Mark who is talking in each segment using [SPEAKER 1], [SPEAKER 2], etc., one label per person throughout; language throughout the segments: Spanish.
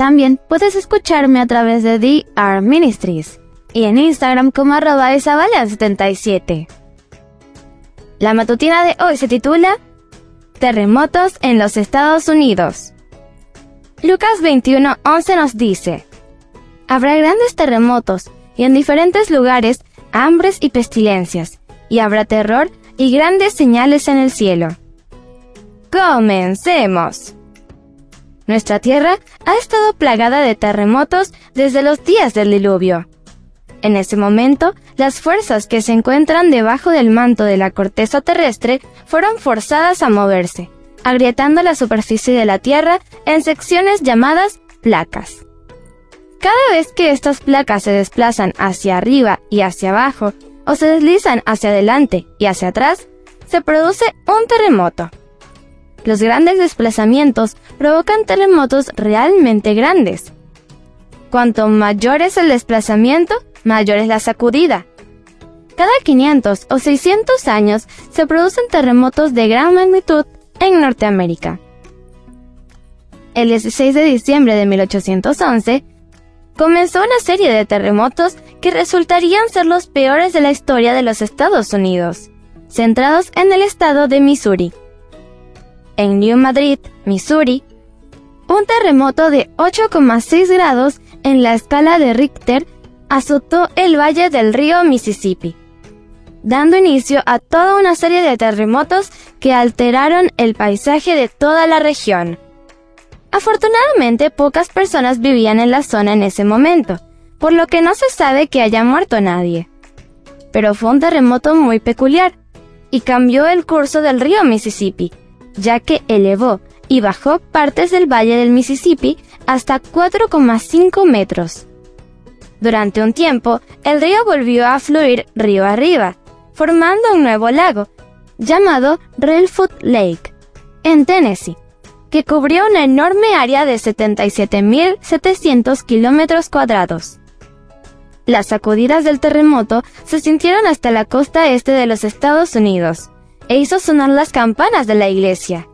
[SPEAKER 1] También puedes escucharme a través de DR Ministries y en Instagram como arroba 77 La matutina de hoy se titula Terremotos en los Estados Unidos. Lucas 21:11 nos dice, Habrá grandes terremotos y en diferentes lugares hambres y pestilencias, y habrá terror y grandes señales en el cielo. Comencemos. Nuestra Tierra ha estado plagada de terremotos desde los días del diluvio. En ese momento, las fuerzas que se encuentran debajo del manto de la corteza terrestre fueron forzadas a moverse, agrietando la superficie de la Tierra en secciones llamadas placas. Cada vez que estas placas se desplazan hacia arriba y hacia abajo, o se deslizan hacia adelante y hacia atrás, se produce un terremoto. Los grandes desplazamientos provocan terremotos realmente grandes. Cuanto mayor es el desplazamiento, mayor es la sacudida. Cada 500 o 600 años se producen terremotos de gran magnitud en Norteamérica. El 16 de diciembre de 1811, comenzó una serie de terremotos que resultarían ser los peores de la historia de los Estados Unidos, centrados en el estado de Missouri en New Madrid, Missouri, un terremoto de 8,6 grados en la escala de Richter azotó el valle del río Mississippi, dando inicio a toda una serie de terremotos que alteraron el paisaje de toda la región. Afortunadamente, pocas personas vivían en la zona en ese momento, por lo que no se sabe que haya muerto nadie. Pero fue un terremoto muy peculiar, y cambió el curso del río Mississippi, ya que elevó y bajó partes del valle del Mississippi hasta 4,5 metros. Durante un tiempo, el río volvió a fluir río arriba, formando un nuevo lago, llamado Reelfoot Lake, en Tennessee, que cubrió una enorme área de 77.700 kilómetros cuadrados. Las sacudidas del terremoto se sintieron hasta la costa este de los Estados Unidos, e hizo sonar las campanas de la iglesia.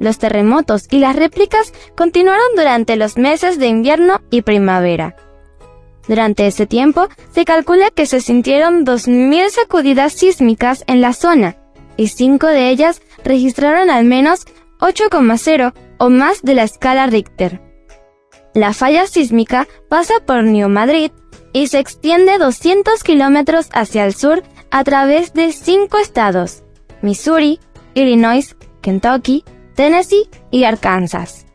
[SPEAKER 1] Los terremotos y las réplicas continuaron durante los meses de invierno y primavera. Durante ese tiempo, se calcula que se sintieron 2.000 sacudidas sísmicas en la zona, y cinco de ellas registraron al menos 8,0 o más de la escala Richter. La falla sísmica pasa por New Madrid y se extiende 200 kilómetros hacia el sur a través de cinco estados, Missouri, Illinois, Kentucky, Tennessee y Arkansas.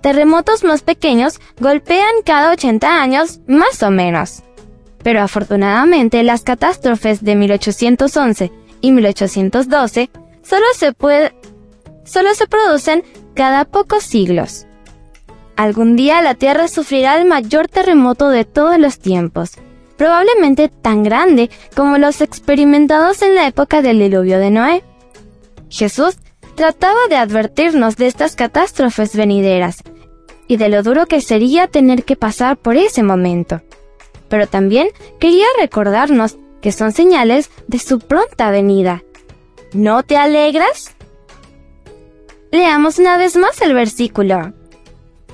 [SPEAKER 1] Terremotos más pequeños golpean cada 80 años más o menos. Pero afortunadamente las catástrofes de 1811 y 1812 solo se, solo se producen cada pocos siglos. Algún día la Tierra sufrirá el mayor terremoto de todos los tiempos, probablemente tan grande como los experimentados en la época del diluvio de Noé. Jesús trataba de advertirnos de estas catástrofes venideras y de lo duro que sería tener que pasar por ese momento. Pero también quería recordarnos que son señales de su pronta venida. ¿No te alegras? Leamos una vez más el versículo.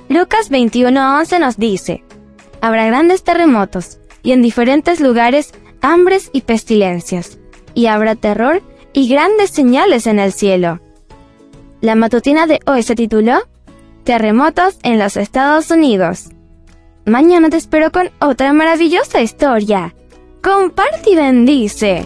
[SPEAKER 1] Lucas 21:11 nos dice, Habrá grandes terremotos, y en diferentes lugares hambres y pestilencias, y habrá terror y grandes señales en el cielo. La matutina de hoy se tituló Terremotos en los Estados Unidos. Mañana te espero con otra maravillosa historia. Comparte y bendice.